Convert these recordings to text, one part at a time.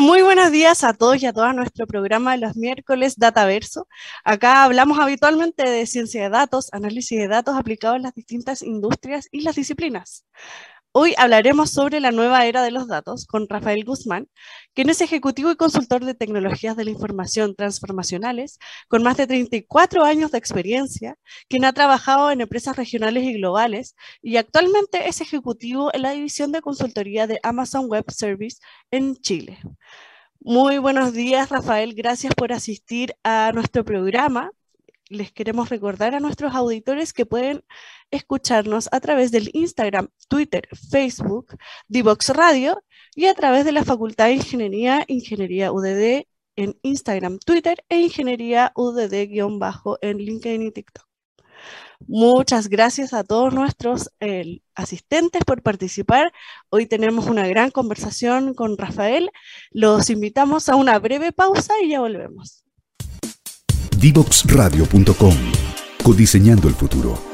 Muy buenos días a todos y a todas nuestro programa de los miércoles Dataverso. Acá hablamos habitualmente de ciencia de datos, análisis de datos aplicados en las distintas industrias y las disciplinas. Hoy hablaremos sobre la nueva era de los datos con Rafael Guzmán, quien es ejecutivo y consultor de tecnologías de la información transformacionales, con más de 34 años de experiencia, quien ha trabajado en empresas regionales y globales y actualmente es ejecutivo en la división de consultoría de Amazon Web Service en Chile. Muy buenos días, Rafael. Gracias por asistir a nuestro programa les queremos recordar a nuestros auditores que pueden escucharnos a través del Instagram, Twitter, Facebook, Divox Radio y a través de la Facultad de Ingeniería, Ingeniería UDD en Instagram, Twitter e Ingeniería UDD- en LinkedIn y TikTok. Muchas gracias a todos nuestros asistentes por participar. Hoy tenemos una gran conversación con Rafael. Los invitamos a una breve pausa y ya volvemos. Divoxradio.com Codiseñando el futuro.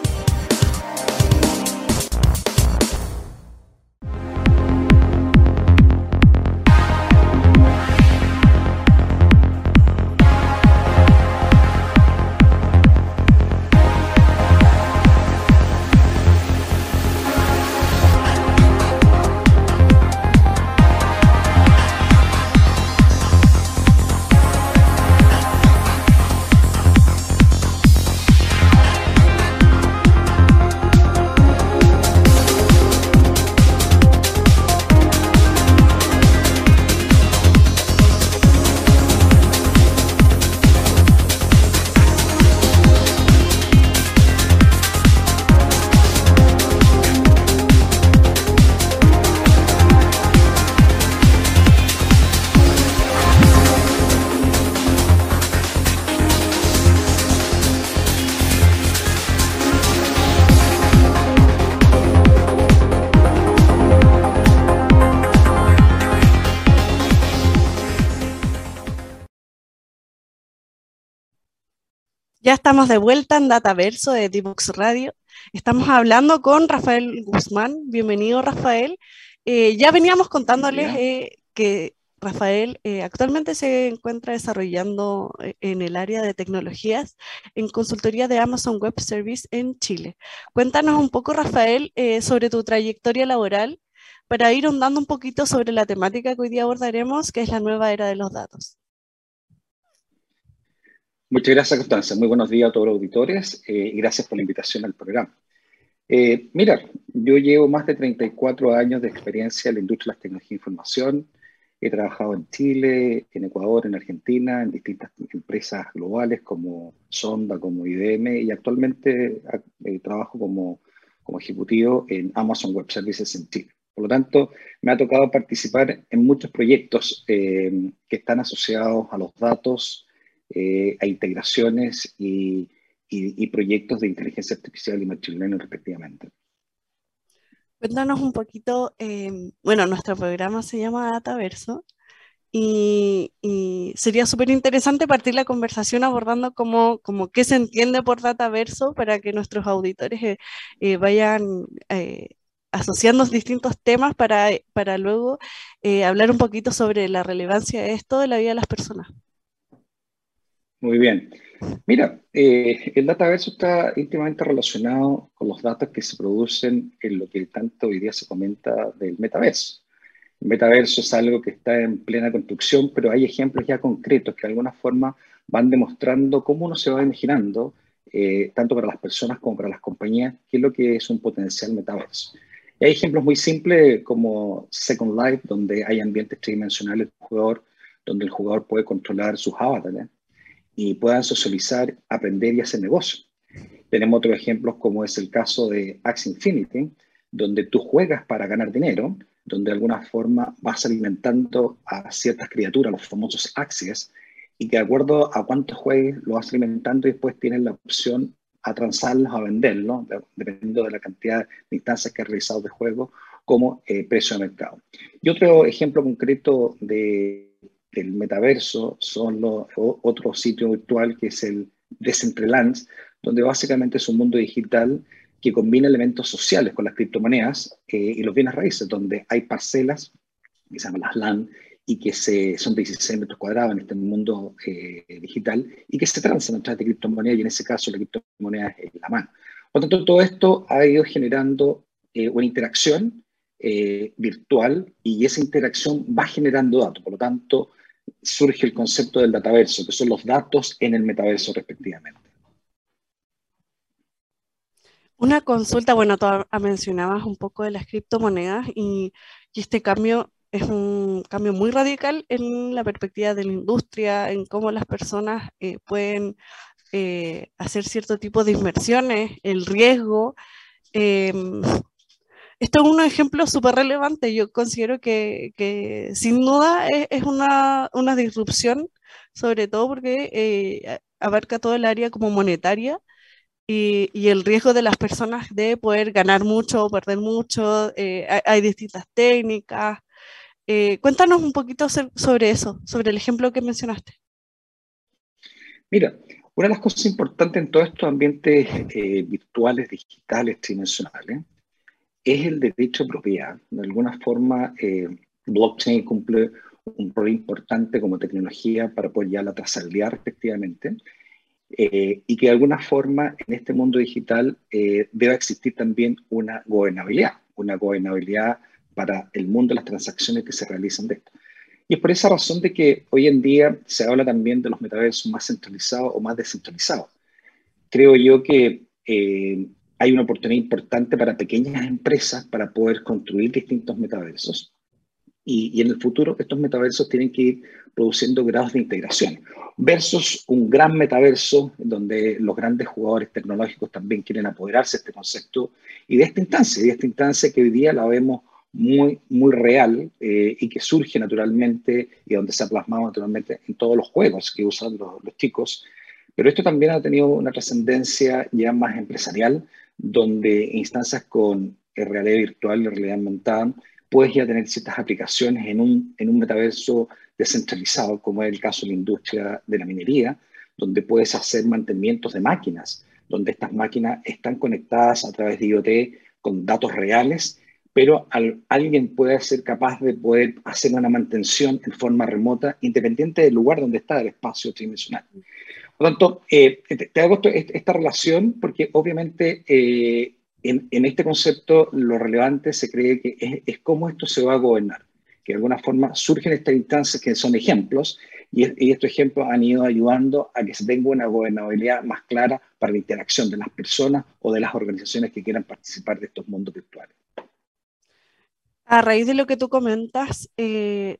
Ya estamos de vuelta en Dataverso de Divox Radio. Estamos hablando con Rafael Guzmán. Bienvenido, Rafael. Eh, ya veníamos contándoles eh, que Rafael eh, actualmente se encuentra desarrollando en el área de tecnologías en consultoría de Amazon Web Service en Chile. Cuéntanos un poco, Rafael, sobre tu trayectoria laboral para ir ondando un poquito sobre la temática que hoy día abordaremos, que es la nueva era de los datos. Muchas gracias, Constanza. Muy buenos días a todos los auditores eh, y gracias por la invitación al programa. Eh, mira, yo llevo más de 34 años de experiencia en la industria de las tecnologías de información. He trabajado en Chile, en Ecuador, en Argentina, en distintas empresas globales como Sonda, como IBM y actualmente eh, trabajo como, como ejecutivo en Amazon Web Services en Chile. Por lo tanto, me ha tocado participar en muchos proyectos que están asociados a los datos, eh, a integraciones y, proyectos de inteligencia artificial y machine learning respectivamente. Cuéntanos un poquito, eh, bueno, nuestro programa se llama Dataverso y, sería súper interesante partir la conversación abordando como, como qué se entiende por Dataverso para que nuestros auditores eh, vayan asociando distintos temas para, para luego hablar un poquito sobre la relevancia de esto de la vida de las personas. Muy bien. Mira, eh, el dataverso está íntimamente relacionado con los datos que se producen en lo que tanto hoy día se comenta del metaverso. El metaverso es algo que está en plena construcción, pero hay ejemplos ya concretos que de alguna forma van demostrando cómo uno se va imaginando, eh, tanto para las personas como para las compañías, qué es lo que es un potencial metaverso. Y hay ejemplos muy simples como Second Life, donde hay ambientes tridimensionales del jugador, donde el jugador puede controlar sus avatares y puedan socializar, aprender y hacer negocio. Tenemos otros ejemplos como es el caso de Axie Infinity, donde tú juegas para ganar dinero, donde de alguna forma vas alimentando a ciertas criaturas, los famosos Axies, y que de acuerdo a cuánto juegues lo vas alimentando y después tienes la opción a transarlos, a venderlos, dependiendo de la cantidad de instancias que has realizado de juego, como eh, precio de mercado. Y otro ejemplo concreto de el metaverso son los, otro sitio virtual que es el Decentraland, donde básicamente es un mundo digital que combina elementos sociales con las criptomonedas eh, y los bienes raíces, donde hay parcelas, que se llaman las LAN, y que se, son 16 metros cuadrados en este mundo eh, digital y que se transan a través de criptomonedas y en ese caso la criptomoneda es la mano. Por tanto, todo esto ha ido generando eh, una interacción eh, virtual y esa interacción va generando datos. Por lo tanto, surge el concepto del dataverso, que son los datos en el metaverso respectivamente. Una consulta, bueno, tú mencionabas un poco de las criptomonedas y, este cambio es un cambio muy radical en la perspectiva de la industria, en cómo las personas eh, pueden eh, hacer cierto tipo de inversiones, el riesgo. Em, esto es un ejemplo súper relevante. Yo considero que, sin duda es, una, disrupción, sobre todo porque eh, abarca todo el área como monetaria y, el riesgo de las personas de poder ganar mucho o perder mucho. Eh, hay, distintas técnicas. Eh, cuéntanos un poquito sobre eso, sobre el ejemplo que mencionaste. Mira, una de las cosas importantes en todos estos ambientes virtuales, digitales, tridimensionales, es el derecho a propiedad. De alguna forma, blockchain cumple un rol importante como tecnología para apoyar la trazabilidad respectivamente eh, y que de alguna forma en este mundo digital eh, debe existir también una gobernabilidad, una gobernabilidad para el mundo de las transacciones que se realizan de esto. Y es por esa razón de que hoy en día se habla también de los metaversos más centralizados o más descentralizados. Creo yo que eh, hay una oportunidad importante para pequeñas empresas para poder construir distintos metaversos. Y, y, en el futuro estos metaversos tienen que ir produciendo grados de integración versus un gran metaverso donde los grandes jugadores tecnológicos también quieren apoderarse de este concepto y de esta instancia, de esta instancia que hoy día la vemos muy, muy real eh, y que surge naturalmente y donde se ha plasmado naturalmente en todos los juegos que usan los, los chicos. Pero esto también ha tenido una trascendencia ya más empresarial, donde instancias con realidad virtual y realidad aumentada puedes ya tener ciertas aplicaciones en un, en un metaverso descentralizado, como es el caso de la industria de la minería, donde puedes hacer mantenimientos de máquinas, donde estas máquinas están conectadas a través de IoT con datos reales, pero alguien puede ser capaz de poder hacer una mantención en forma remota, independiente del lugar donde está el espacio tridimensional. Por lo tanto, eh, te, hago esta relación porque obviamente eh, en, este concepto lo relevante se cree que es, cómo esto se va a gobernar que de alguna forma surgen estas instancias que son ejemplos y, estos ejemplos han ido ayudando a que se tenga una gobernabilidad más clara para la interacción de las personas o de las organizaciones que quieran participar de estos mundos virtuales. A raíz de lo que tú comentas, eh,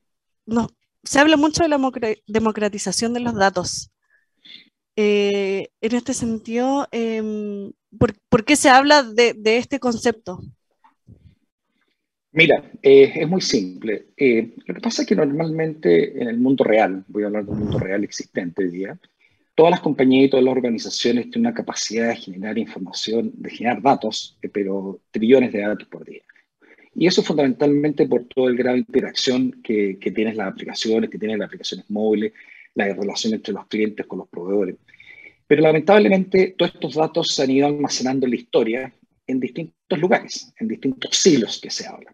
se habla mucho de la democratización de los datos. Eh, en este sentido, em, ¿por, qué se habla de, de este concepto? Mira, eh, es muy simple. Eh, lo que pasa es que normalmente en el mundo real, voy a hablar del mundo real existente hoy día, todas las compañías y todas las organizaciones tienen una capacidad de generar información, de generar datos, eh, pero trillones de datos por día. Y eso fundamentalmente por todo el grado de interacción que, que tienen las aplicaciones, que tienen las aplicaciones móviles, la relación entre los clientes con los proveedores. Pero lamentablemente todos estos datos se han ido almacenando en la historia en distintos lugares, en distintos siglos que se habla.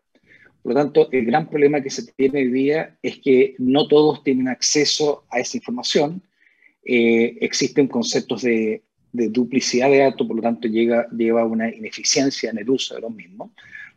Por lo tanto, el gran problema que se tiene hoy día es que no todos tienen acceso a esa información. Eh, existen conceptos de, duplicidad de datos, por lo tanto, llega, lleva una ineficiencia en el uso de los mismos.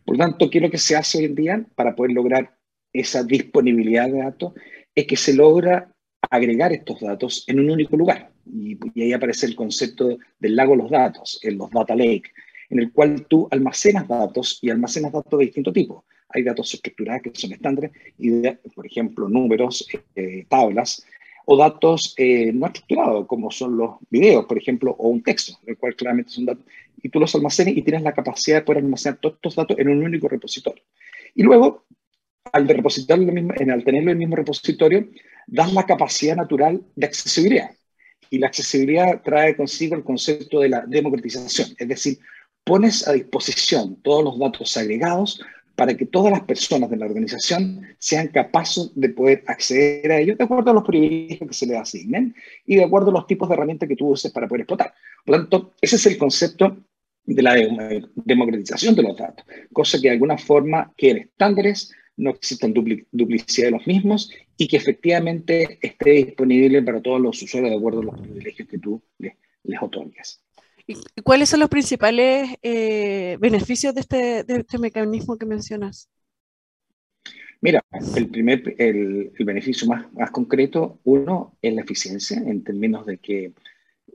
Por lo tanto, ¿qué es lo que se hace hoy en día para poder lograr esa disponibilidad de datos? Es que se logra agregar estos datos en un único lugar. Y, ahí aparece el concepto del lago de los datos, en los data lake, en el cual tú almacenas datos y almacenas datos de distinto tipo hay datos estructurados que son estándares, y por ejemplo, números, eh, tablas, o datos eh, no estructurados, como son los videos, por ejemplo, o un texto, el cual claramente son datos, y tú los almacenes y tienes la capacidad de poder almacenar todos estos datos en un único repositorio. Y luego, al, mismo, al tenerlo en el mismo repositorio, das la capacidad natural de accesibilidad. Y la accesibilidad trae consigo el concepto de la democratización, es decir, pones a disposición todos los datos agregados para que todas las personas de la organización sean capaces de poder acceder a ellos de acuerdo a los privilegios que se les asignen y de acuerdo a los tipos de herramientas que tú uses para poder explotar. Por lo tanto, ese es el concepto de la democratización de los datos, cosa que de alguna forma quiere estándares, no existan duplicidad de los mismos y que efectivamente esté disponible para todos los usuarios de acuerdo a los privilegios que tú les, les otorgues. ¿Y cuáles son los principales eh, beneficios de este, de este mecanismo que mencionas? Mira, el primer, el, el, beneficio más, más concreto, uno, es la eficiencia, en términos de que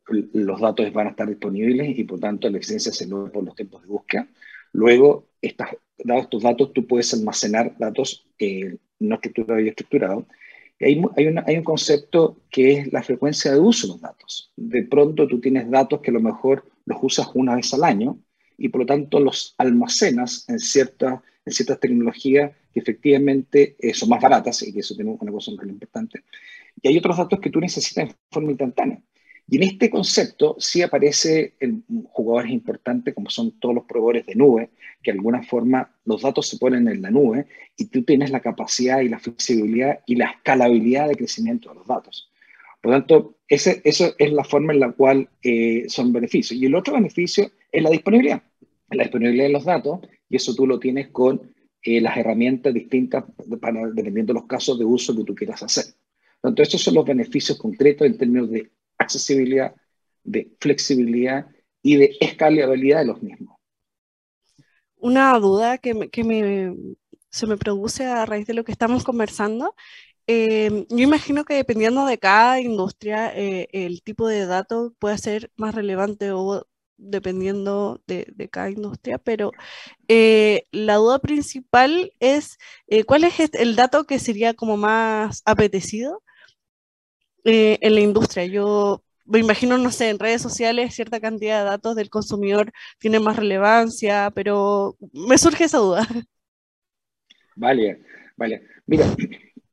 los datos van a estar disponibles y por tanto la eficiencia se logra por los tiempos de búsqueda. Luego, estas, dados estos datos, tú puedes almacenar datos eh, no estructurados y estructurados. Y hay, hay, una, hay, un concepto que es la frecuencia de uso de los datos. De pronto tú tienes datos que a lo mejor los usas una vez al año y por lo tanto los almacenas en, cierta, en ciertas tecnologías que efectivamente eh, son más baratas y que eso tiene una cosa muy importante. Y hay otros datos que tú necesitas en forma instantánea. Y en este concepto sí aparece en jugadores importantes como son todos los proveedores de nube, que de alguna forma los datos se ponen en la nube y tú tienes la capacidad y la flexibilidad y la escalabilidad de crecimiento de los datos. Por lo tanto, ese, esa es la forma en la cual eh, son beneficios. Y el otro beneficio es la disponibilidad, la disponibilidad de los datos, y eso tú lo tienes con eh, las herramientas distintas para, dependiendo de los casos de uso que tú quieras hacer. Tanto, estos son los beneficios concretos en términos de accesibilidad, de flexibilidad y de escalabilidad de los mismos. Una duda que, me, se me produce a raíz de lo que estamos conversando. Eh, yo imagino que dependiendo de cada industria, eh, el tipo de dato puede ser más relevante o dependiendo de, cada industria, pero eh, la duda principal es cuál es el dato que sería como más apetecido eh, en la industria. Yo me imagino, no sé, en redes sociales cierta cantidad de datos del consumidor tiene más relevancia, pero me surge esa duda. Vale, vale. Mira,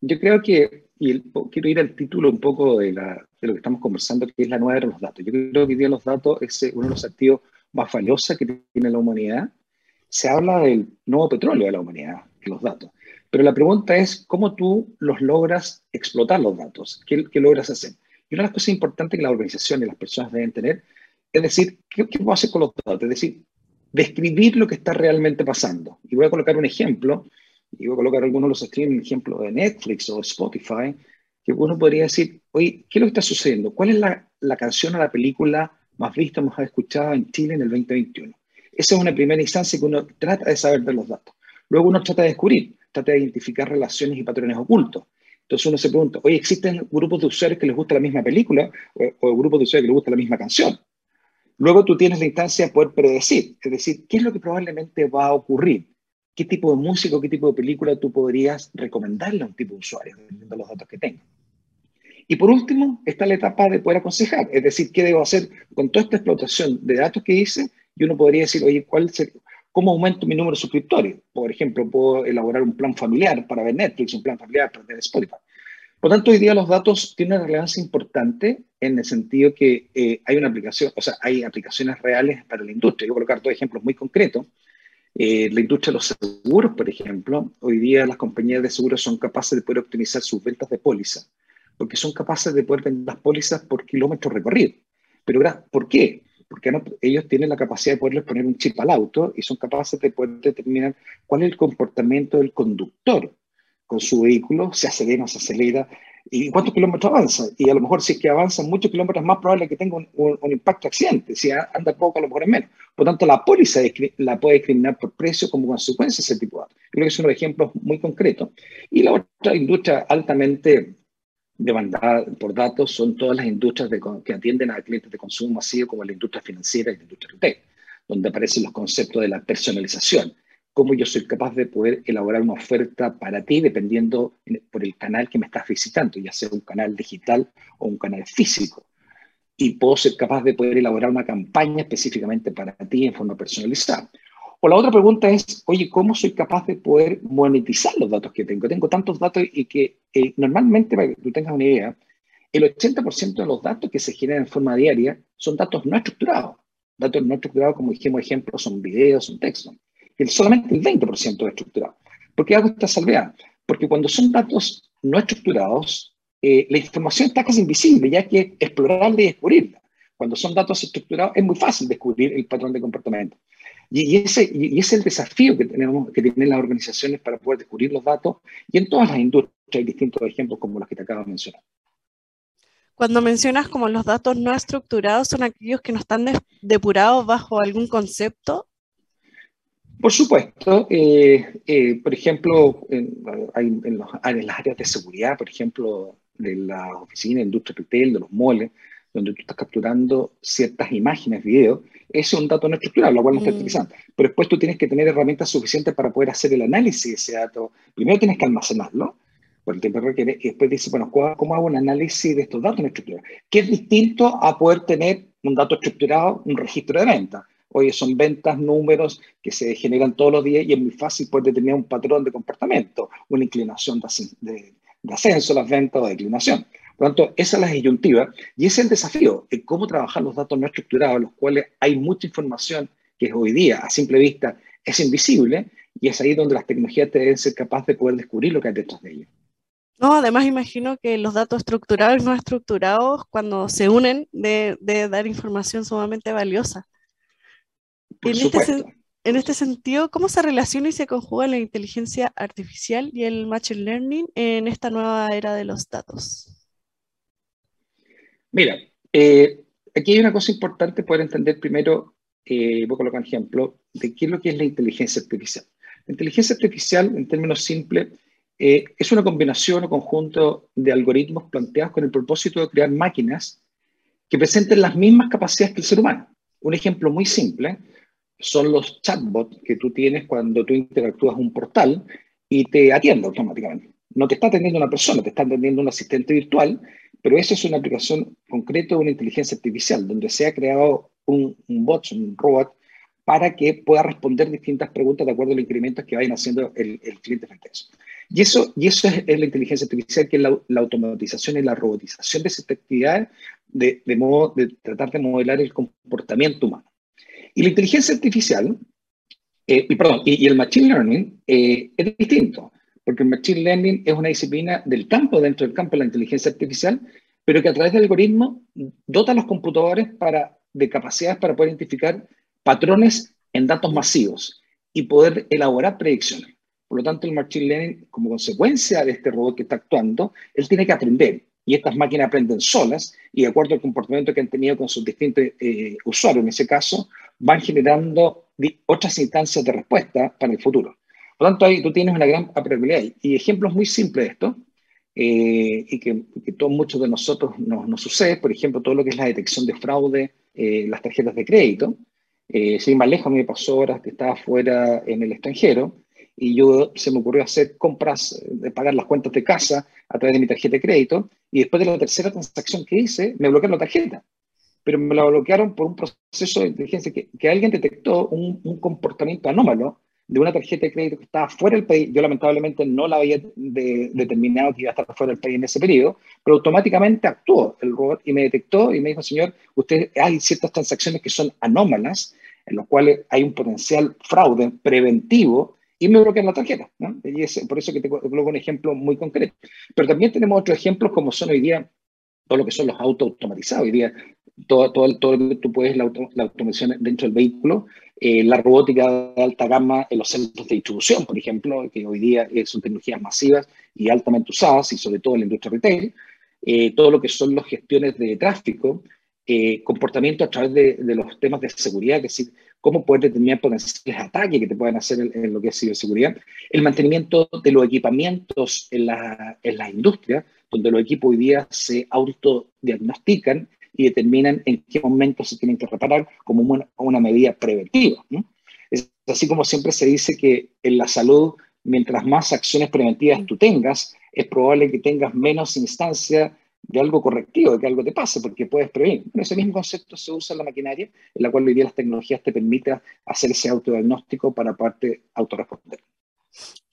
yo creo que, y quiero ir al título un poco de, la, de, lo que estamos conversando, que es la nueva de los datos. Yo creo que hoy día los datos es uno de los activos más valiosos que tiene la humanidad. Se habla del nuevo petróleo de la humanidad, los datos. Pero la pregunta es cómo tú los logras explotar los datos, qué, logras hacer. Y una de las cosas importantes que la organización y las personas deben tener es decir, ¿qué, qué puedo hacer con los datos? Es decir, describir lo que está realmente pasando. Y voy a colocar un ejemplo, y voy a colocar algunos de los streams, ejemplo de Netflix o Spotify, que uno podría decir, oye, ¿qué es lo que está sucediendo? ¿Cuál es la, la canción o la película más vista, más escuchada en Chile en el 2021? Esa es una primera instancia que uno trata de saber de los datos. Luego uno trata de descubrir, trata de identificar relaciones y patrones ocultos. Entonces uno se pregunta, oye, ¿existen grupos de usuarios que les gusta la misma película o, grupos de usuarios que les gusta la misma canción? Luego tú tienes la instancia de poder predecir, es decir, ¿qué es lo que probablemente va a ocurrir? ¿Qué tipo de música o qué tipo de película tú podrías recomendarle a un tipo de usuario, dependiendo de los datos que tenga? Y por último, está la etapa de poder aconsejar, es decir, ¿qué debo hacer con toda esta explotación de datos que hice? Y uno podría decir, oye, ¿cuál sería, ¿Cómo aumento mi número de suscriptores? Por ejemplo, puedo elaborar un plan familiar para ver Netflix, un plan familiar para ver Spotify. Por tanto, hoy día los datos tienen una relevancia importante en el sentido que eh, hay una aplicación, o sea, hay aplicaciones reales para la industria. Yo voy a colocar dos ejemplos muy concretos. Eh, la industria de los seguros, por ejemplo, hoy día las compañías de seguros son capaces de poder optimizar sus ventas de póliza, porque son capaces de poder vender las pólizas por kilómetros recorridos. Pero, ¿por qué? Porque ellos tienen la capacidad de poderles poner un chip al auto y son capaces de poder determinar cuál es el comportamiento del conductor con su vehículo, se acelera, se acelera, y cuántos kilómetros avanza. Y a lo mejor si es que avanza muchos kilómetros, más probable que tenga un, impacto accidente. Si anda poco, a lo mejor es menos. Por tanto, la póliza la puede discriminar por precio como consecuencia de ese tipo de datos. Creo que es un ejemplo muy concreto. Y la otra industria altamente demandada por datos son todas las industrias que atienden a clientes de consumo masivo, como la industria financiera y la industria retail, donde aparecen los conceptos de la personalización. Cómo yo soy capaz de poder elaborar una oferta para ti dependiendo por el canal que me estás visitando, ya sea un canal digital o un canal físico. Y puedo ser capaz de poder elaborar una campaña específicamente para ti en forma personalizada. O la otra pregunta es, oye, ¿cómo soy capaz de poder monetizar los datos que tengo? Tengo tantos datos y que eh, normalmente, para que tú tengas una idea, el 80% de los datos que se generan en forma diaria son datos no estructurados. Datos no estructurados, como dijimos, ejemplo, son videos, son textos. Y solamente el 20% es estructurado. ¿Por qué hago esta salvedad? Porque cuando son datos no estructurados, eh, la información está casi invisible, ya que explorarla y descubrirla. Cuando son datos estructurados es muy fácil descubrir el patrón de comportamiento. Y, ese, y es el desafío que, tenemos, que tienen las organizaciones para poder descubrir los datos y en todas las industrias hay distintos ejemplos como los que te acabo de mencionar. Cuando mencionas como los datos no estructurados, ¿son aquellos que no están depurados bajo algún concepto? Por supuesto. Eh, eh, por ejemplo, en, en, los, en, las áreas de seguridad, por ejemplo, de la oficina, de industria retail, de los moles, donde tú estás capturando ciertas imágenes, videos, ese es un dato no estructurado, lo cual no está mm. utilizando. Pero después tú tienes que tener herramientas suficientes para poder hacer el análisis de ese dato. Primero tienes que almacenarlo, por el tiempo que requiere, y después dices, bueno, ¿cómo hago un análisis de estos datos no estructurados? Que es distinto a poder tener un dato estructurado, un registro de venta. Oye, son ventas, números que se generan todos los días y es muy fácil poder determinar un patrón de comportamiento, una inclinación de, de ascenso las ventas o de declinación. Por lo tanto, esa es la disyuntiva y ese es el desafío, de cómo trabajar los datos no estructurados, los cuales hay mucha información que hoy día, a simple vista, es invisible y es ahí donde las tecnologías deben ser capaces de poder descubrir lo que hay detrás de ellos. No, además imagino que los datos estructurados y no estructurados, cuando se unen, de, de dar información sumamente valiosa. Por en, este, en este sentido, ¿cómo se relaciona y se conjuga la inteligencia artificial y el machine learning en esta nueva era de los datos? Mira, eh, aquí hay una cosa importante poder entender primero, eh, voy a colocar un ejemplo, de qué es lo que es la inteligencia artificial. La inteligencia artificial, en términos simples, eh, es una combinación o conjunto de algoritmos planteados con el propósito de crear máquinas que presenten las mismas capacidades que el ser humano. Un ejemplo muy simple son los chatbots que tú tienes cuando tú interactúas un portal y te atiende automáticamente. No te está atendiendo una persona, te está atendiendo un asistente virtual pero eso es una aplicación concreta de una inteligencia artificial, donde se ha creado un, bot, un robot, para que pueda responder distintas preguntas de acuerdo a los incrementos que vayan haciendo el, cliente frente a eso. Y eso, y eso es, la inteligencia artificial, que es la, automatización y la robotización de esas actividades de, modo de tratar de modelar el comportamiento humano. Y la inteligencia artificial, eh, y, el machine learning eh, es distinto porque el Machine Learning es una disciplina del campo, dentro del campo de la inteligencia artificial, pero que a través del algoritmo dota a los computadores para, de capacidades para poder identificar patrones en datos masivos y poder elaborar predicciones. Por lo tanto, el Machine Learning, como consecuencia de este robot que está actuando, él tiene que aprender. Y estas máquinas aprenden solas y de acuerdo al comportamiento que han tenido con sus distintos eh, usuarios, en ese caso, van generando otras instancias de respuesta para el futuro. Por lo tanto, ahí tú tienes una gran aplicabilidad. Y ejemplos muy simples de esto, eh, y que, que todos, muchos de nosotros nos, nos, sucede, por ejemplo, todo lo que es la detección de fraude, eh, las tarjetas de crédito. Eh, sin más lejos, a mí me pasó horas que estaba fuera en el extranjero y yo se me ocurrió hacer compras, de pagar las cuentas de casa a través de mi tarjeta de crédito y después de la tercera transacción que hice, me bloquearon la tarjeta. Pero me la bloquearon por un proceso de inteligencia que, que alguien detectó un, un comportamiento anómalo de una tarjeta de crédito que estaba fuera del país. Yo lamentablemente no la había determinado que iba a estar fuera del país en ese periodo, pero automáticamente actuó el robot y me detectó y me dijo, señor, usted hay ciertas transacciones que son anómalas, en las cuales hay un potencial fraude preventivo y me bloquean la tarjeta. Y es por eso que te coloco un ejemplo muy concreto. Pero también tenemos otros ejemplos como son hoy día todo lo que son los autos automatizados. Hoy día todo, todo, todo lo que tú puedes, la, automación dentro del vehículo, eh, la robótica de alta gama en los centros de distribución, por ejemplo, que hoy día son tecnologías masivas y altamente usadas, y sobre todo en la industria retail, eh, todo lo que son las gestiones de tráfico, eh, comportamiento a través de, de, los temas de seguridad, es decir, cómo poder determinar potenciales ataques que te pueden hacer en, lo que es ciberseguridad, el mantenimiento de los equipamientos en la, en la industria, donde los equipos hoy día se autodiagnostican y determinan en qué momento se tienen que reparar como una, una medida preventiva. Es así como siempre se dice que en la salud, mientras más acciones preventivas tú tengas, es probable que tengas menos instancia de algo correctivo, de que algo te pase, porque puedes prevenir. ese mismo concepto se usa en la maquinaria, en la cual hoy día las tecnologías te permiten hacer ese autodiagnóstico para parte autorresponder.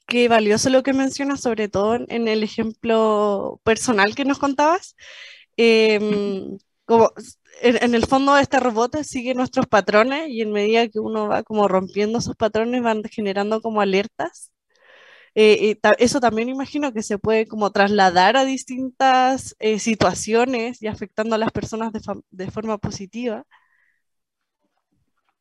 Qué valioso lo que mencionas, sobre todo en el ejemplo personal que nos contabas. Em, como en, el fondo este robot sigue nuestros patrones y en medida que uno va como rompiendo esos patrones van generando como alertas. Eh, eso también imagino que se puede como trasladar a distintas eh, situaciones y afectando a las personas de, de forma positiva.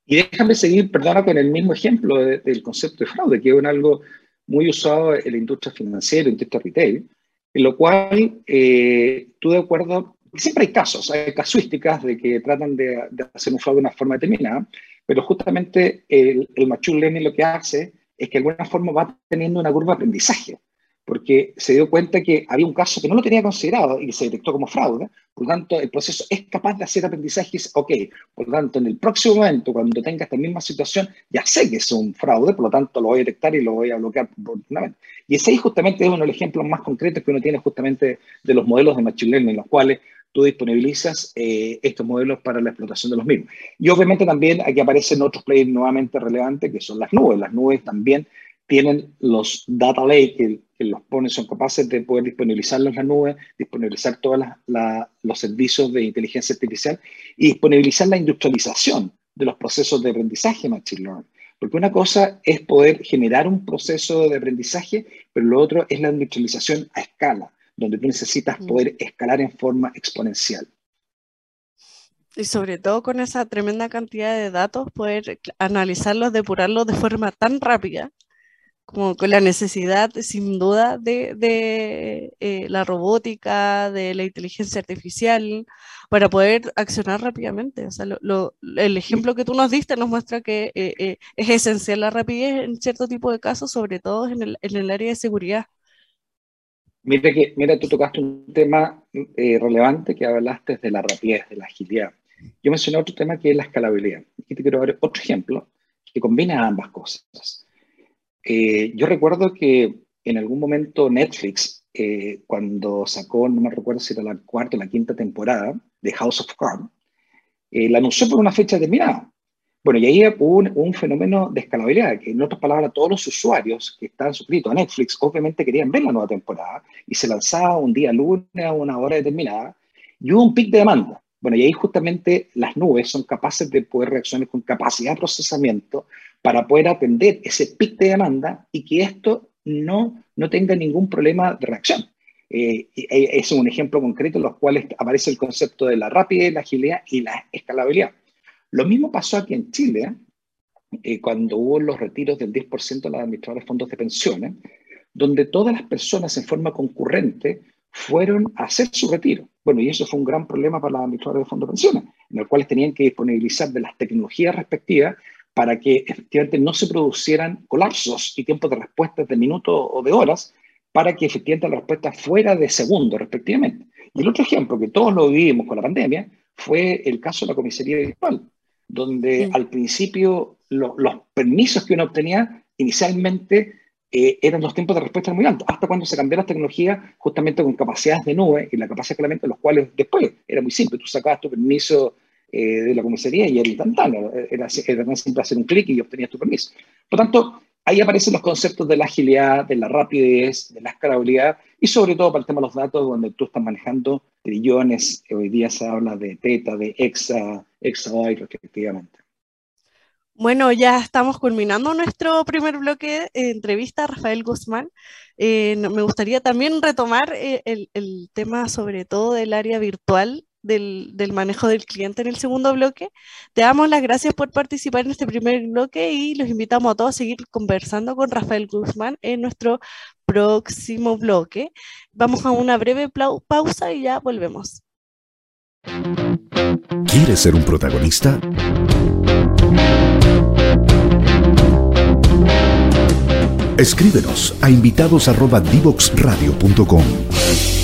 Y déjame seguir, perdona, con el mismo ejemplo del concepto de fraude, que es algo muy usado en la industria financiera, en la industria retail, en lo cual eh, tú de acuerdo, siempre hay casos, hay casuísticas de que tratan de, hacer un fraude de una forma determinada, pero justamente el, el machine lo que hace es que de alguna forma va teniendo una curva de aprendizaje porque se dio cuenta que había un caso que no lo tenía considerado y se detectó como fraude. Por lo tanto, el proceso es capaz de hacer aprendizajes, ok, por lo tanto, en el próximo momento, cuando tenga esta misma situación, ya sé que es un fraude, por lo tanto, lo voy a detectar y lo voy a bloquear oportunamente. Y ese justamente es uno de los ejemplos más concretos que uno tiene justamente de los modelos de Machine Learning, en los cuales tú disponibilizas eh, estos modelos para la explotación de los mismos. Y obviamente también aquí aparecen otros players nuevamente relevantes, que son las nubes. Las nubes también tienen los data lake que, los pone, son capaces de poder disponibilizarlos en la nube, disponibilizar todos los servicios de inteligencia artificial y disponibilizar la industrialización de los procesos de aprendizaje Machine Learning. Porque una cosa es poder generar un proceso de aprendizaje, pero lo otro es la industrialización a escala, donde tú necesitas mm. poder escalar en forma exponencial. Y sobre todo con esa tremenda cantidad de datos, poder analizarlos, depurarlos de forma tan rápida como con la necesidad, sin duda, de, eh, la robótica, de la inteligencia artificial, para poder accionar rápidamente. O sea, el ejemplo que tú nos diste nos muestra que eh, eh, es esencial la rapidez en cierto tipo de casos, sobre todo en el, en el área de seguridad. Mira, que, mira, tú tocaste un tema relevante que hablaste de la rapidez, de la agilidad. Yo mencioné otro tema que es la escalabilidad. Aquí te quiero dar otro ejemplo que combina ambas cosas. Eh, yo recuerdo que en algún momento Netflix, eh, cuando sacó, no me recuerdo si era la cuarta o la quinta temporada de House of Cards, eh, la anunció por una fecha determinada. Bueno, y ahí hubo un, fenómeno de escalabilidad, que en otras palabras, todos los usuarios que estaban suscritos a Netflix obviamente querían ver la nueva temporada y se lanzaba un día lunes a una hora determinada y hubo un pic de demanda. Bueno, y ahí justamente las nubes son capaces de poder reaccionar con capacidad de procesamiento para poder atender ese pic de demanda y que esto no, no tenga ningún problema de reacción. Eh, es un ejemplo concreto en los cuales aparece el concepto de la rapidez, la agilidad y la escalabilidad. Lo mismo pasó aquí en Chile, eh, cuando hubo los retiros del 10% de los administradores de fondos de pensiones, donde todas las personas en forma concurrente fueron a hacer su retiro. Bueno, y eso fue un gran problema para los administradores de fondos de pensiones, en el cual tenían que disponibilizar de las tecnologías respectivas para que efectivamente no se producieran colapsos y tiempos de respuesta de minutos o de horas, para que efectivamente la respuesta fuera de segundos, respectivamente. Y el otro ejemplo que todos lo vivimos con la pandemia fue el caso de la comisaría virtual, donde al principio los permisos que uno obtenía inicialmente eh, eran los tiempos de respuesta muy altos, hasta cuando se cambió la tecnología justamente con capacidades de nube y la capacidad claramente los cuales después era muy simple, tú sacabas tu permiso eh, de la comisaría y era instantáneo. Era, era tan simple hacer un clic y obtenías tu permiso. Por tanto, ahí aparecen los conceptos de la agilidad, de la rapidez, de la escalabilidad y sobre todo para el tema de los datos, donde tú estás manejando trillones, hoy día se habla de teta, de exa, exabyte respectivamente. Bueno, ya estamos culminando nuestro primer bloque de entrevista Rafael Guzmán. Eh, me gustaría también retomar eh, el, tema sobre todo del área virtual del, manejo del cliente en el segundo bloque. Te damos las gracias por participar en este primer bloque y los invitamos a todos a seguir conversando con Rafael Guzmán en nuestro próximo bloque. Vamos a una breve pausa y ya volvemos. ¿Quieres ser un protagonista? Escríbenos a invitados@divoxradio.com.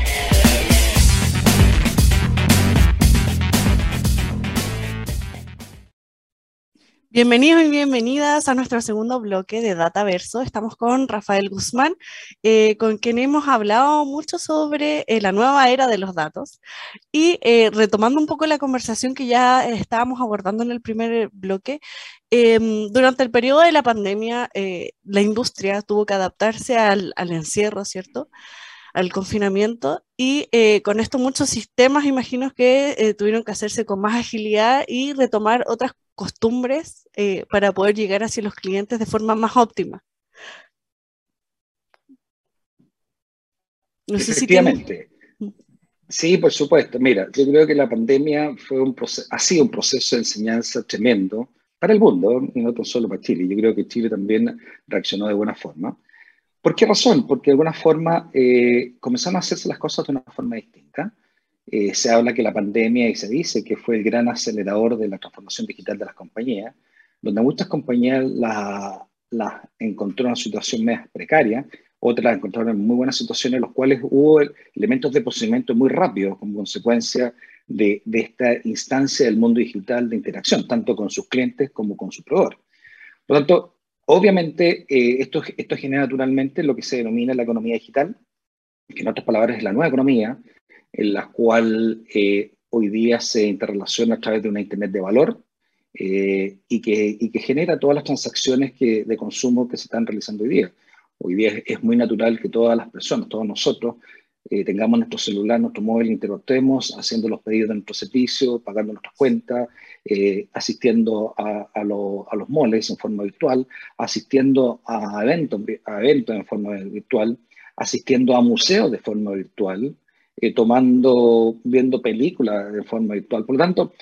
Bienvenidos y bienvenidas a nuestro segundo bloque de Dataverso. Estamos con Rafael Guzmán, eh, con quien hemos hablado mucho sobre eh, la nueva era de los datos. Y eh, retomando un poco la conversación que ya estábamos abordando en el primer bloque, em, durante el periodo de la pandemia, la industria tuvo que adaptarse al, al encierro, ¿cierto? al confinamiento y eh, con esto muchos sistemas, imagino que eh, tuvieron que hacerse con más agilidad y retomar otras costumbres eh, para poder llegar hacia los clientes de forma más óptima. No Efectivamente. Sí, por supuesto. Mira, yo creo que la pandemia fue un ha sido un proceso de enseñanza tremendo para el mundo, y no tan solo para Chile. Yo creo que Chile también reaccionó de buena forma. ¿Por qué razón? Porque de alguna forma eh, comenzaron a hacerse las cosas de una forma distinta. Eh, se habla que la pandemia, y se dice que fue el gran acelerador de la transformación digital de las compañías, donde muchas compañías las la encontró en una situación más precaria, otras las encontraron en muy buenas situaciones, en las cuales hubo elementos de procedimiento muy rápidos como consecuencia de, de, esta instancia del mundo digital de interacción, tanto con sus clientes como con su proveedor. Por lo tanto, Obviamente, eh, esto, esto genera naturalmente lo que se denomina la economía digital, que en otras palabras es la nueva economía, en la cual eh, hoy día se interrelaciona a través de una Internet de valor eh, y, que, y, que, genera todas las transacciones que, de consumo que se están realizando hoy día. Hoy día es, muy natural que todas las personas, todos nosotros, eh, tengamos nuestro celular, nuestro móvil, interactuemos haciendo los pedidos de nuestro servicio, pagando nuestras cuentas, eh, asistiendo a, a, los moles en forma virtual, asistiendo a eventos, a eventos en forma virtual, asistiendo a museos de forma virtual, eh, tomando, viendo películas de forma virtual. Por lo tanto,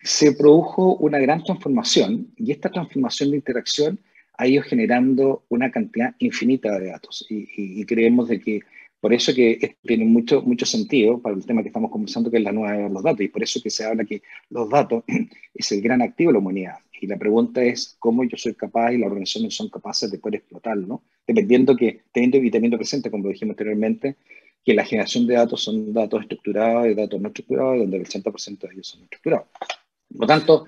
se produjo una gran transformación y esta transformación de interacción ha ido generando una cantidad infinita de datos y, y creemos de que por eso que tiene mucho, mucho sentido para el tema que estamos conversando, que es la nueva de los datos, y por eso que se habla que los datos es el gran activo de la humanidad. Y la pregunta es cómo yo soy capaz y las organizaciones son capaces de poder explotarlo, ¿no? Dependiendo que, teniendo y teniendo presente, como dijimos anteriormente, que la generación de datos son datos estructurados y datos no estructurados, donde el 80% de ellos son estructurados. Por lo tanto,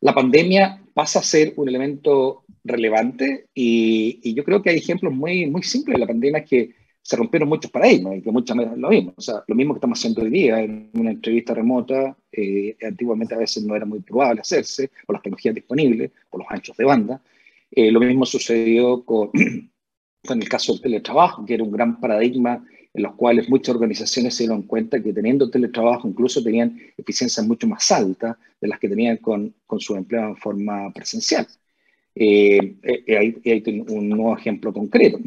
la pandemia pasa a ser un elemento relevante y, y yo creo que hay ejemplos muy, muy simples de la pandemia que se rompieron muchos paradigmas y que muchas veces lo mismo. O sea, lo mismo que estamos haciendo hoy día en una entrevista remota, eh, antiguamente a veces no era muy probable hacerse por las tecnologías disponibles, por los anchos de banda. Eh, lo mismo sucedió con, con el caso del teletrabajo, que era un gran paradigma en los cuales muchas organizaciones se dieron cuenta que teniendo teletrabajo incluso tenían eficiencias mucho más altas de las que tenían con, su empleo en forma presencial. Eh, hay, hay un nuevo ejemplo concreto.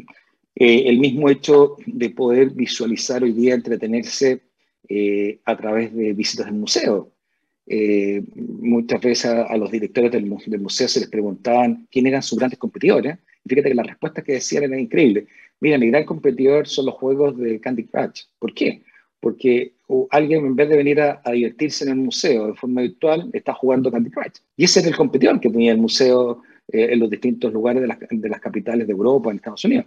Eh, el mismo hecho de poder visualizar hoy día, entretenerse eh, a través de visitas del museo. Eh, muchas veces a, los directores del, museo se les preguntaban quién eran sus grandes competidores. Fíjate que las respuestas que decían eran increíbles. Mira, mi gran competidor son los juegos de Candy Crush. ¿Por qué? Porque alguien en vez de venir a, divertirse en el museo de forma virtual, está jugando Candy Crush. Y ese es el competidor que tenía el museo en los distintos lugares de las, capitales de Europa, en Estados Unidos.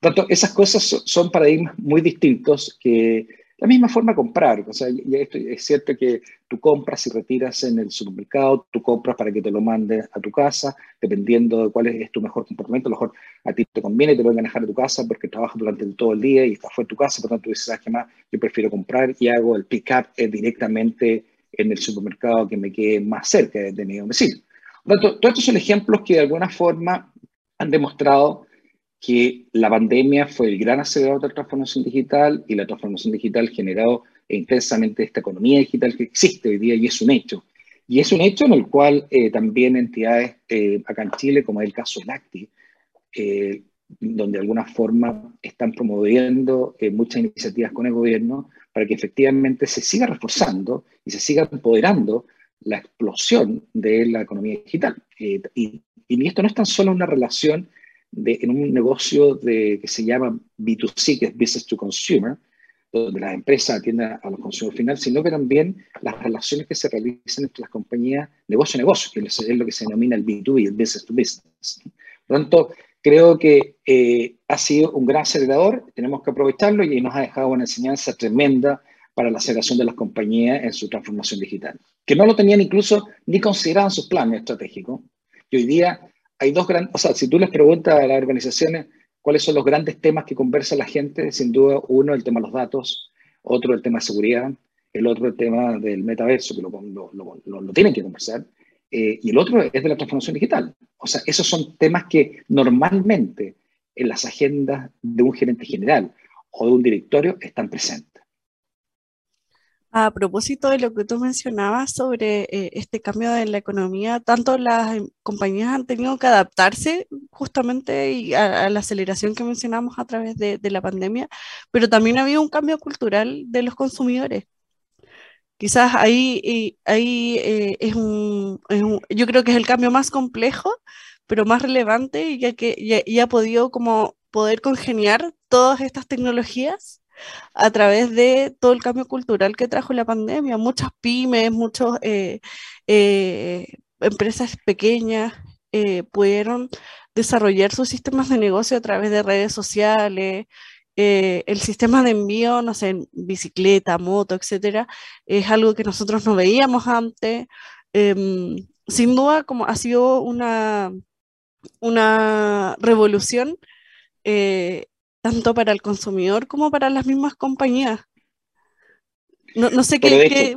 Por tanto, esas cosas son paradigmas muy distintos que la misma forma comprar. O sea, esto, es cierto que tú compras y retiras en el supermercado, tú compras para que te lo mande a tu casa, dependiendo de cuál es tu mejor comportamiento. A lo mejor a ti te conviene, te lo van a dejar a tu casa porque trabajas durante todo el día y estás fuera de tu casa, por tanto tú dices, ¿sabes qué más? Yo prefiero comprar y hago el pick-up eh, directamente en el supermercado que me quede más cerca de mi domicilio. Por tanto, todos estos son ejemplos que de alguna forma han demostrado que la pandemia fue el gran acelerador de la transformación digital y la transformación digital generó intensamente esta economía digital que existe hoy día y es un hecho. Y es un hecho en el cual eh, también entidades eh, acá en Chile, como es el caso del ACTI, eh, donde de alguna forma están promoviendo muchas iniciativas con el gobierno para que efectivamente se siga reforzando y se siga empoderando la explosión de la economía digital. y, y esto no es tan solo una relación en un negocio de, que se llama B2C, que es Business to Consumer, donde la empresa atiende a los consumidores finales, sino que también las relaciones que se realizan entre las compañías negocio a negocio, que es lo que se denomina el B2B, el Business to Business. Por lo tanto, creo que eh, ha sido un gran acelerador, tenemos que aprovecharlo y nos ha dejado una enseñanza tremenda para la aceleración de las compañías en su transformación digital, que no lo tenían incluso ni consideraban sus planes estratégicos. Y hoy día hay dos grandes, o sea, si tú les preguntas a las organizaciones cuáles son los grandes temas que conversa la gente, sin duda uno el tema de los datos, otro el tema de seguridad, el otro el tema del metaverso, que lo, lo, lo, tienen que conversar, eh, y el otro es de la transformación digital. O sea, esos son temas que normalmente en las agendas de un gerente general o de un directorio están presentes. A propósito de lo que tú mencionabas sobre eh, este cambio de la economía, tanto las em, compañías han tenido que adaptarse justamente y a, la aceleración que mencionamos a través de, la pandemia, pero también ha habido un cambio cultural de los consumidores. Quizás ahí, ahí eh, es, un, yo creo que es el cambio más complejo, pero más relevante, ya que ya, ha podido como poder congeniar todas estas tecnologías a través de todo el cambio cultural que trajo la pandemia. Muchas pymes, muchas eh, eh, empresas pequeñas eh, pudieron desarrollar sus sistemas de negocio a través de redes sociales. el sistema de envío, no sé, bicicleta, moto, etcétera, es algo que nosotros no veíamos antes. Em, sin duda, como ha sido una, una revolución tanto para el consumidor como para las mismas compañías. No, sé qué...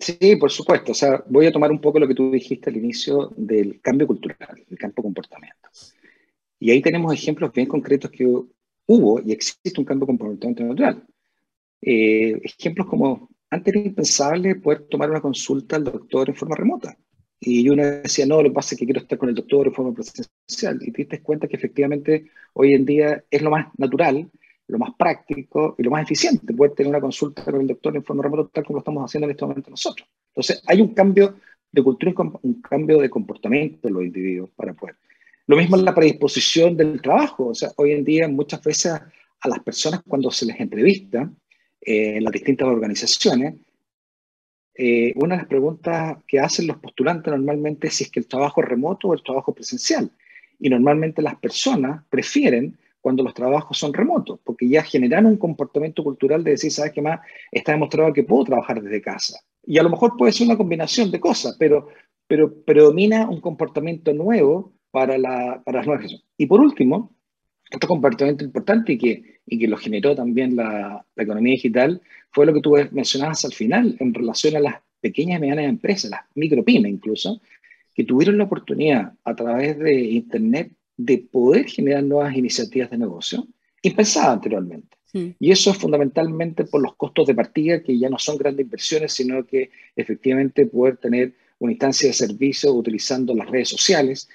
Sí, por supuesto. O sea, voy a tomar un poco lo que tú dijiste al inicio del cambio cultural, del campo comportamiento. Y ahí tenemos ejemplos bien concretos que hubo y existe un cambio comportamiento natural. Eh, ejemplos como antes era impensable poder tomar una consulta al doctor en forma remota. Y uno decía, no, lo que pasa es que quiero estar con el doctor de forma presencial. Y te diste cuenta que efectivamente hoy en día es lo más natural, lo más práctico y lo más eficiente poder tener una consulta con el doctor en forma remota, tal como lo estamos haciendo en este momento nosotros. Entonces, hay un cambio de cultura, un cambio de comportamiento de los individuos para poder. Lo mismo en la predisposición del trabajo. O sea, hoy en día muchas veces a las personas cuando se les entrevista eh, en las distintas organizaciones, eh, una de las preguntas que hacen los postulantes normalmente es si es que el trabajo es remoto o el trabajo presencial. Y normalmente las personas prefieren cuando los trabajos son remotos, porque ya generan un comportamiento cultural de decir, ¿sabes qué más? Está demostrado que puedo trabajar desde casa. Y a lo mejor puede ser una combinación de cosas, pero, pero predomina un comportamiento nuevo para, la, para las nuevas Y por último, otro comportamiento importante y que, y que lo generó también la, la, economía digital fue lo que tú mencionabas al final en relación a las pequeñas y medianas empresas, las micropymes incluso, que tuvieron la oportunidad a través de Internet de poder generar nuevas iniciativas de negocio impensadas anteriormente. Y eso es fundamentalmente por los costos de partida, que ya no son grandes inversiones, sino que efectivamente poder tener una instancia de servicio utilizando las redes sociales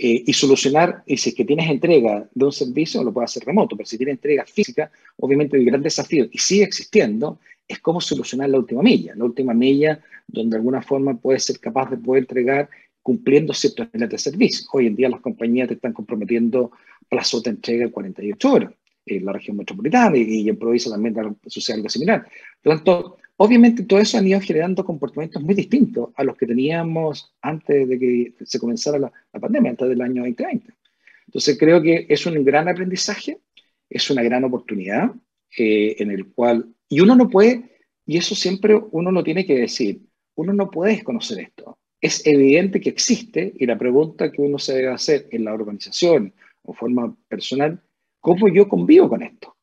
eh, y solucionar, y si es que tienes entrega de un servicio, lo puedes hacer remoto, pero si tienes entrega física, obviamente el gran desafío, y sigue existiendo, es cómo solucionar la última milla, la última milla donde de alguna forma puedes ser capaz de poder entregar cumpliendo ciertos niveles de servicio. Hoy en día las compañías te están comprometiendo plazos de entrega de 48 horas en la región metropolitana y, en provincia también sucede algo similar. Por lo tanto, Obviamente todo eso han ido generando comportamientos muy distintos a los que teníamos antes de que se comenzara la, pandemia, antes del año 2020. Entonces creo que es un gran aprendizaje, es una gran oportunidad eh, en el cual, y uno no puede, y eso siempre uno lo tiene que decir, uno no puede desconocer esto. Es evidente que existe y la pregunta que uno se debe hacer en la organización o forma personal, ¿cómo yo convivo con esto?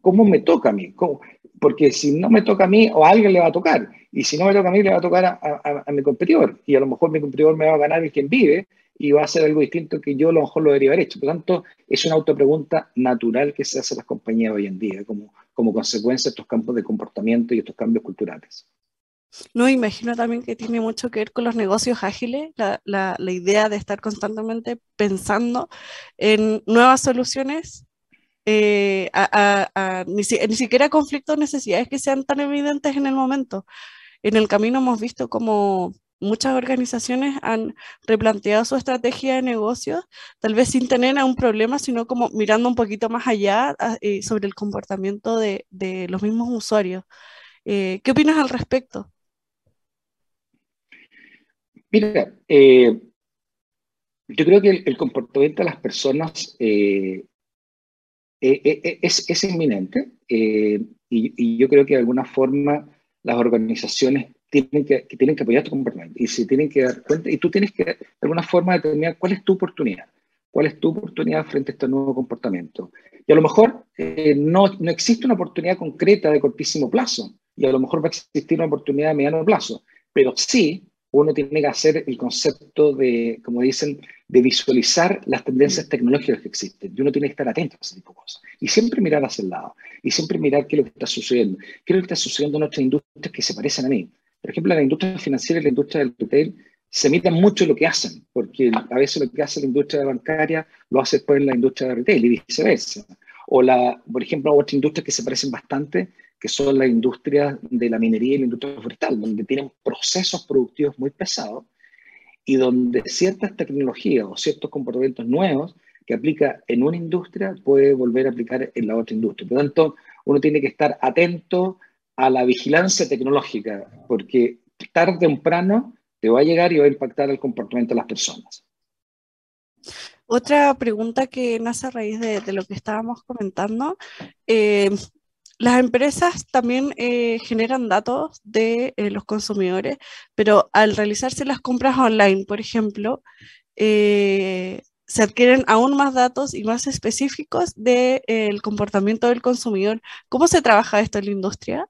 ¿Cómo me toca a mí? ¿Cómo? Porque si no me toca a mí, o a alguien le va a tocar, y si no me toca a mí, le va a tocar a, mi competidor, y a lo mejor mi competidor me va a ganar el quien vive, y va a hacer algo distinto que yo a lo mejor lo debería haber hecho. Por lo tanto, es una autopregunta natural que se hace en las compañías hoy en día, como, como consecuencia de estos campos de comportamiento y estos cambios culturales. No, imagino también que tiene mucho que ver con los negocios ágiles, la, la, la idea de estar constantemente pensando en nuevas soluciones eh, ni, siquiera conflictos o necesidades que sean tan evidentes en el momento. En el camino hemos visto como muchas organizaciones han replanteado su estrategia de negocios, tal vez sin tener a un problema, sino como mirando un poquito más allá eh, sobre el comportamiento de, los mismos usuarios. Eh, ¿Qué opinas al respecto? Mira, yo creo que el, comportamiento de las personas eh, eh, es, es, inminente y, yo creo que de alguna forma las organizaciones tienen que, tienen que apoyar tu comportamiento y se tienen que dar cuenta y tú tienes que de alguna forma determinar cuál es tu oportunidad, cuál es tu oportunidad frente a este nuevo comportamiento. Y a lo mejor no, no existe una oportunidad concreta de cortísimo plazo y a lo mejor va a existir una oportunidad de mediano plazo, pero sí uno tiene que hacer el concepto de, como dicen, de visualizar las tendencias tecnológicas que existen. Y uno tiene que estar atento a ese tipo de cosas. Y siempre mirar hacia el lado. Y siempre mirar qué es lo que está sucediendo. ¿Qué es lo que está sucediendo en otras industrias que se parecen a mí? Por ejemplo, la industria financiera y la industria del retail se miran mucho lo que hacen, porque a veces lo que hace la industria bancaria lo hace después la industria de retail y viceversa. O, la, por ejemplo, otras industrias que se parecen bastante, que son las industrias de la minería y la industria forestal, donde tienen procesos productivos muy pesados y donde ciertas tecnologías o ciertos comportamientos nuevos que aplica en una industria puede volver a aplicar en la otra industria. Por lo tanto, uno tiene que estar atento a la vigilancia tecnológica, porque tarde o temprano te va a llegar y va a impactar el comportamiento de las personas. Otra pregunta que nace a raíz de, lo que estábamos comentando, eh, las empresas también eh, generan datos de eh, los consumidores, pero al realizarse las compras online, por ejemplo, se adquieren aún más datos y más específicos del comportamiento del consumidor. ¿Cómo se trabaja esto en la industria?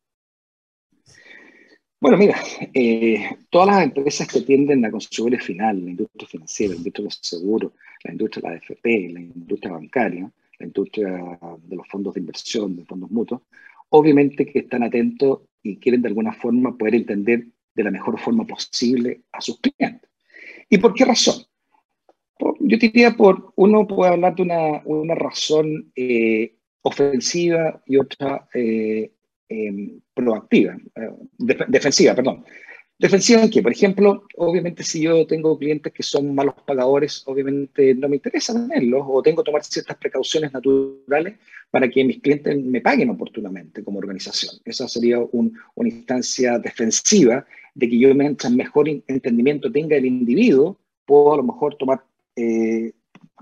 Bueno, mira, eh, todas las empresas que tienden a consumidores final, la industria financiera, la industria de seguros, la industria de la AFP, la industria bancaria, la industria de los fondos de inversión, de fondos mutuos, obviamente que están atentos y quieren de alguna forma poder entender de la mejor forma posible a sus clientes. ¿Y por qué razón? Yo diría, por, uno puede hablar de una, una razón eh, ofensiva y otra eh, Em, proactiva, eh, defensiva, perdón. Defensiva en que, por ejemplo, obviamente si yo tengo clientes que son malos pagadores, obviamente no me interesa tenerlos o tengo que tomar ciertas precauciones naturales para que mis clientes me paguen oportunamente como organización. Esa sería una instancia defensiva de que yo mientras mejor entendimiento tenga el individuo, puedo a lo mejor tomar, eh,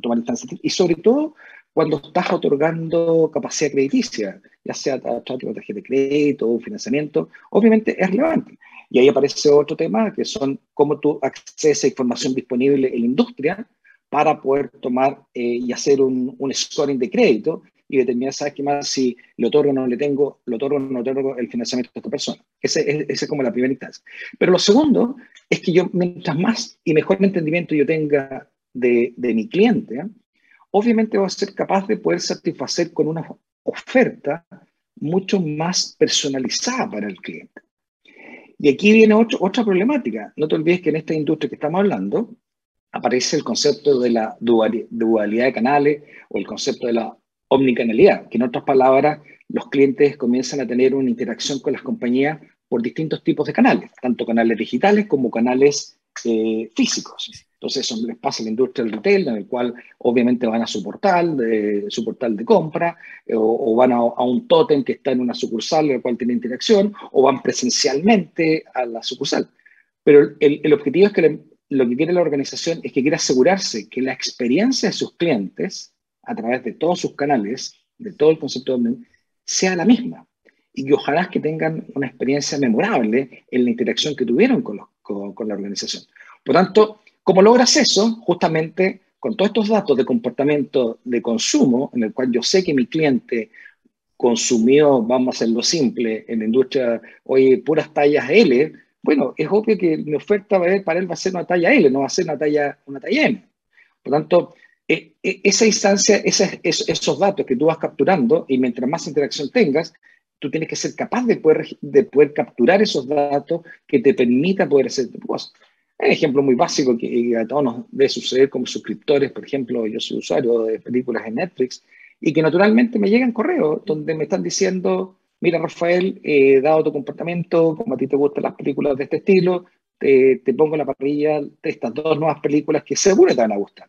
tomar instancias. Y sobre todo cuando estás otorgando capacidad crediticia, ya sea a través de tarjeta de crédito o financiamiento, obviamente es relevante. Y ahí aparece otro tema, que son cómo tú accedes a información disponible en la industria para poder tomar eh, y hacer un, scoring de crédito y determinar, ¿sabes qué más? Si le otorgo o no le tengo, le otorgo o no le otorgo el financiamiento a esta persona. Ese es como la primera instancia. Pero lo segundo es que yo, mientras más y mejor entendimiento yo tenga de, de mi cliente, obviamente va a ser capaz de poder satisfacer con una oferta mucho más personalizada para el cliente. Y aquí viene otra problemática. No te olvides que en esta industria que estamos hablando aparece el concepto de la dualidad de canales o el concepto de la omnicanalidad, que en otras palabras los clientes comienzan a tener una interacción con las compañías por distintos tipos de canales, tanto canales digitales como canales eh, físicos. Entonces eso les pasa a la industria del retail, en el cual obviamente van a su portal, de, su portal de compra, eh, o, van a, un tótem que está en una sucursal, en el cual tiene interacción, o van presencialmente a la sucursal. Pero el, objetivo es que lo que quiere la organización es que quiere asegurarse que la experiencia de sus clientes, a través de todos sus canales, de todo el concepto de sea la misma. Y que ojalá que tengan una experiencia memorable en la interacción que tuvieron con, con, con la organización. Por tanto, ¿Cómo logras eso? Justamente con todos estos datos de comportamiento de consumo, en el cual yo sé que mi cliente consumió, vamos a hacerlo simple, en la industria, hoy puras tallas L, bueno, es obvio que mi oferta para él va a ser una talla L, no va a ser una talla, una talla M. Por tanto, e, e, esa instancia, esos datos que tú vas capturando, y mientras más interacción tengas, tú tienes que ser capaz de poder, de poder capturar esos datos que te permita poder hacer tu cosas. Un ejemplo muy básico que a todos nos debe suceder como suscriptores, por ejemplo, yo soy usuario de películas en Netflix y que naturalmente me llegan correos donde me están diciendo, mira Rafael, eh, dado tu comportamiento, como a ti te gustan las películas de este estilo, te, te pongo en la parrilla de estas dos nuevas películas que seguro te van a gustar.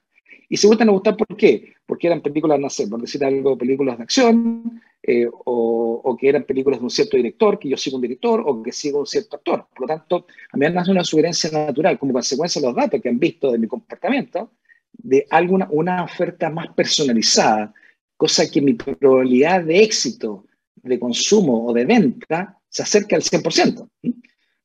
Y te van a gustar, ¿por qué? Porque eran películas, no sé, por decir algo, películas de acción, eh, o, que eran películas de un cierto director, que yo sigo un director, o que sigo un cierto actor. Por lo tanto, a mí me hace una sugerencia natural, como consecuencia de los datos que han visto de mi comportamiento, de alguna una oferta más personalizada, cosa que mi probabilidad de éxito de consumo o de venta se acerca al 100%,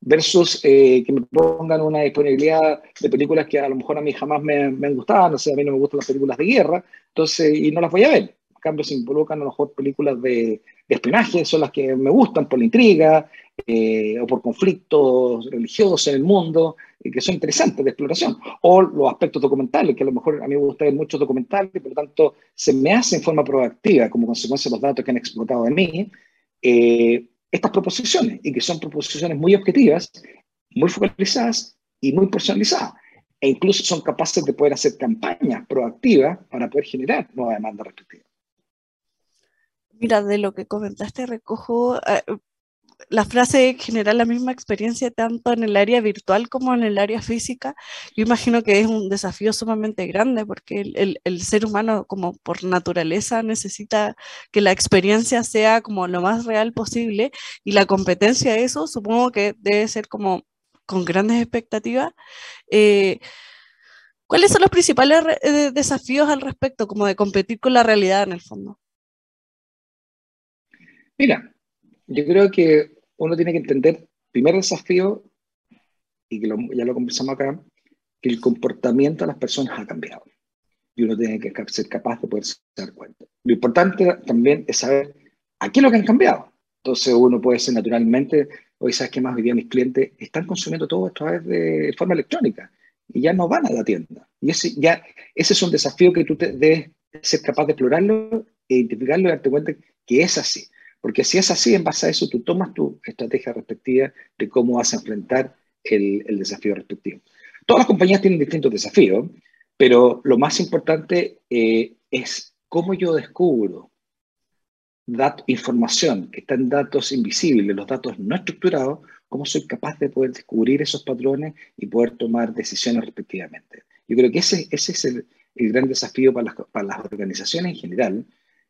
versus eh, que me pongan una disponibilidad de películas que a lo mejor a mí jamás me, me han gustado, no sé, a mí no me gustan las películas de guerra, entonces, y no las voy a ver. Cambio se involucran a lo mejor películas de, de espionaje son las que me gustan por la intriga eh, o por conflictos religiosos en el mundo, que son interesantes de exploración, o los aspectos documentales, que a lo mejor a mí me gustan muchos documentales, por lo tanto se me hace en forma proactiva como consecuencia de los datos que han explotado de mí, eh, estas proposiciones, y que son proposiciones muy objetivas, muy focalizadas y muy personalizadas. E incluso son capaces de poder hacer campañas proactivas para poder generar nueva demanda respectiva. Mira, de lo que comentaste, recojo eh, la frase genera la misma experiencia tanto en el área virtual como en el área física. Yo imagino que es un desafío sumamente grande porque el, ser humano como por naturaleza necesita que la experiencia sea como lo más real posible y la competencia de eso supongo que debe ser como con grandes expectativas. Eh, ¿Cuáles son los principales eh, desafíos al respecto, como de competir con la realidad en el fondo? Mira, yo creo que uno tiene que entender, primer desafío, y que ya lo conversamos acá, que el comportamiento de las personas ha cambiado. Y uno tiene que ser capaz de poder dar cuenta. Lo importante también es saber a qué es lo que han cambiado. Entonces uno puede ser naturalmente, hoy sabes que más día mis clientes están consumiendo todo esto a través de forma electrónica y ya no van a la tienda. Y ese, ya, ese es un desafío que tú te, debes ser capaz de explorarlo, e identificarlo y darte cuenta que es así. Porque si es así, en base a eso, tú tomas tu estrategia respectiva de cómo vas a enfrentar el, desafío respectivo. Todas las compañías tienen distintos desafíos, pero lo más importante eh, es cómo yo descubro datos, información que está en datos invisibles, los datos no estructurados, cómo soy capaz de poder descubrir esos patrones y poder tomar decisiones respectivamente. Yo creo que ese, es el, gran desafío para las organizaciones en general,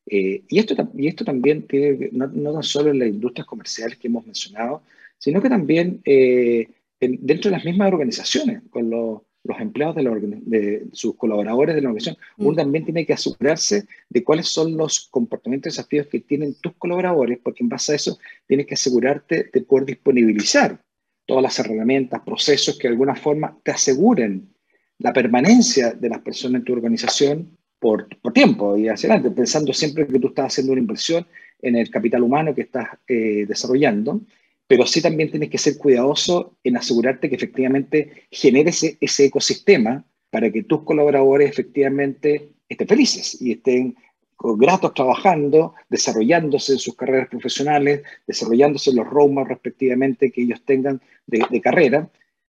eh, y, esto, y esto también tiene, no, no, tan solo en las industrias comerciales que hemos mencionado, sino que también eh, dentro de las mismas organizaciones, con los, los empleados de, de, sus colaboradores de la organización, mm. uno también tiene que asegurarse de cuáles son los comportamientos y desafíos que tienen tus colaboradores, porque en base a eso tienes que asegurarte de poder disponibilizar todas las herramientas, procesos que de alguna forma te aseguren la permanencia de las personas en tu organización por, tiempo y hacia adelante, pensando siempre que tú estás haciendo una inversión en el capital humano que estás eh, desarrollando, pero sí también tienes que ser cuidadoso en asegurarte que efectivamente generes ese, ese ecosistema para que tus colaboradores efectivamente estén felices y estén gratos trabajando, desarrollándose en sus carreras profesionales, desarrollándose en los roadmaps respectivamente que ellos tengan de, de carrera,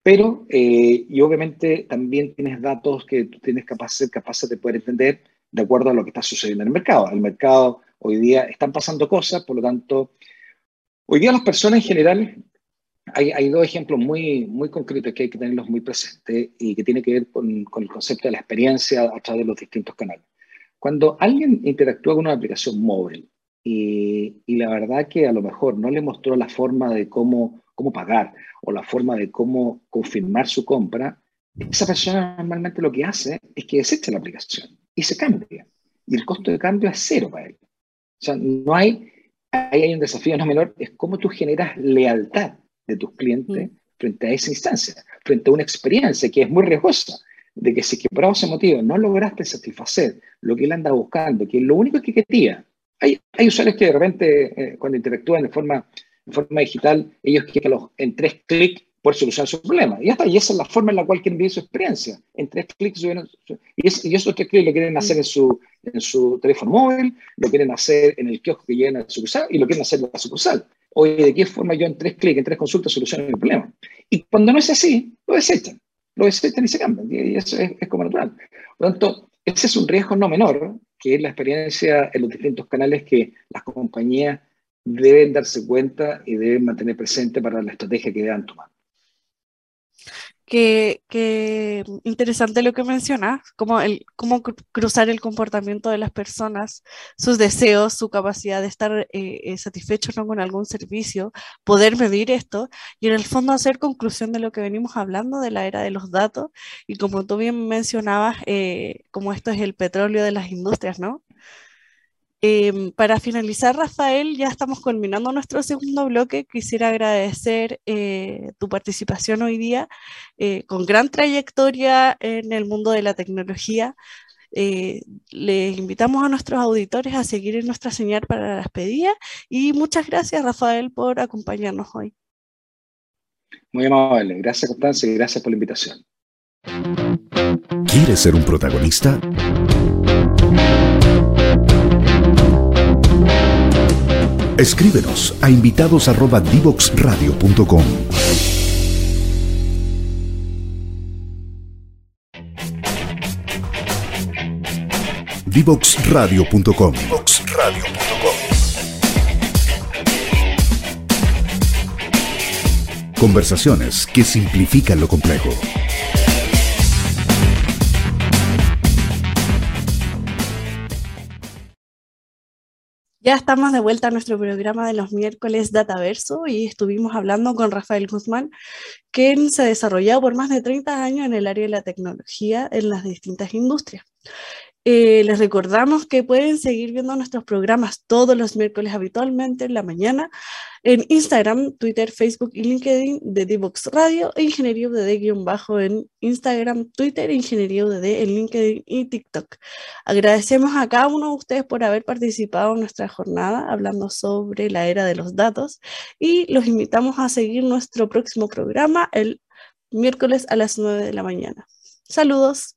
pero, eh, y obviamente también tienes datos que tú tienes capaz, ser capaces de poder entender de acuerdo a lo que está sucediendo en el mercado. El mercado hoy día están pasando cosas, por lo tanto, hoy día las personas en general, hay, hay dos ejemplos muy, muy concretos que hay que tenerlos muy presentes y que tiene que ver con, con el concepto de la experiencia a través de los distintos canales. Cuando alguien interactúa con una aplicación móvil y, y la verdad que a lo mejor no le mostró la forma de cómo cómo pagar o la forma de cómo confirmar su compra, esa persona normalmente lo que hace es que desecha la aplicación y se cambia. Y el costo de cambio es cero para él. O sea, no hay, ahí hay un desafío no menor, es cómo tú generas lealtad de tus clientes frente a esa instancia, frente a una experiencia que es muy riesgosa, de que si que por ese motivo no lograste satisfacer lo que él anda buscando, que lo único que quería, hay, hay usuarios que de repente eh, cuando interactúan de forma en forma digital, ellos quieren los, en tres clics poder solucionar su problema. Y, hasta, y esa es la forma en la cual quieren vivir su experiencia. En tres clics, y, y esos tres clics lo quieren hacer en su, en su teléfono móvil, lo quieren hacer en el kiosco que llegan a la sucursal y lo quieren hacer en la sucursal. Oye, ¿de qué forma yo en tres clics, en tres consultas soluciono el problema? Y cuando no es así, lo desechan. Lo desechan y se cambian. Y eso es, es como natural. Por lo tanto, ese es un riesgo no menor, que es la experiencia en los distintos canales que las compañías deben darse cuenta y deben mantener presente para la estrategia que deban tomar. Qué, interesante lo que mencionas, cómo, el, cómo cruzar el comportamiento de las personas, sus deseos, su capacidad de estar eh, eh, satisfechos con algún servicio, poder medir esto y en el fondo hacer conclusión de lo que venimos hablando de la era de los datos y como tú bien mencionabas, eh, como esto es el petróleo de las industrias, ¿no? Em, para finalizar, Rafael, ya estamos culminando nuestro segundo bloque. Quisiera agradecer eh, tu participación hoy día, eh, con gran trayectoria en el mundo de la tecnología. Eh, les invitamos a nuestros auditores a seguir en nuestra señal para la despedida y muchas gracias Rafael por acompañarnos hoy. Muy amable, gracias Constanza y gracias por la invitación. ¿Quieres ser un protagonista? Escríbenos a invitados@divoxradio.com. Divoxradio.com. Conversaciones que simplifican lo complejo. Ya estamos de vuelta a nuestro programa de los miércoles Dataverso y estuvimos hablando con Rafael Guzmán, quien se ha desarrollado por más de 30 años en el área de la tecnología en las distintas industrias. Eh, les recordamos que pueden seguir viendo nuestros programas todos los miércoles habitualmente en la mañana en Instagram, Twitter, Facebook y LinkedIn de Divox Radio e Ingeniería UDD-bajo en Instagram, Twitter, Ingeniería UDD en LinkedIn y TikTok. Agradecemos a cada uno de ustedes por haber participado en nuestra jornada hablando sobre la era de los datos y los invitamos a seguir nuestro próximo programa el miércoles a las 9 de la mañana. Saludos.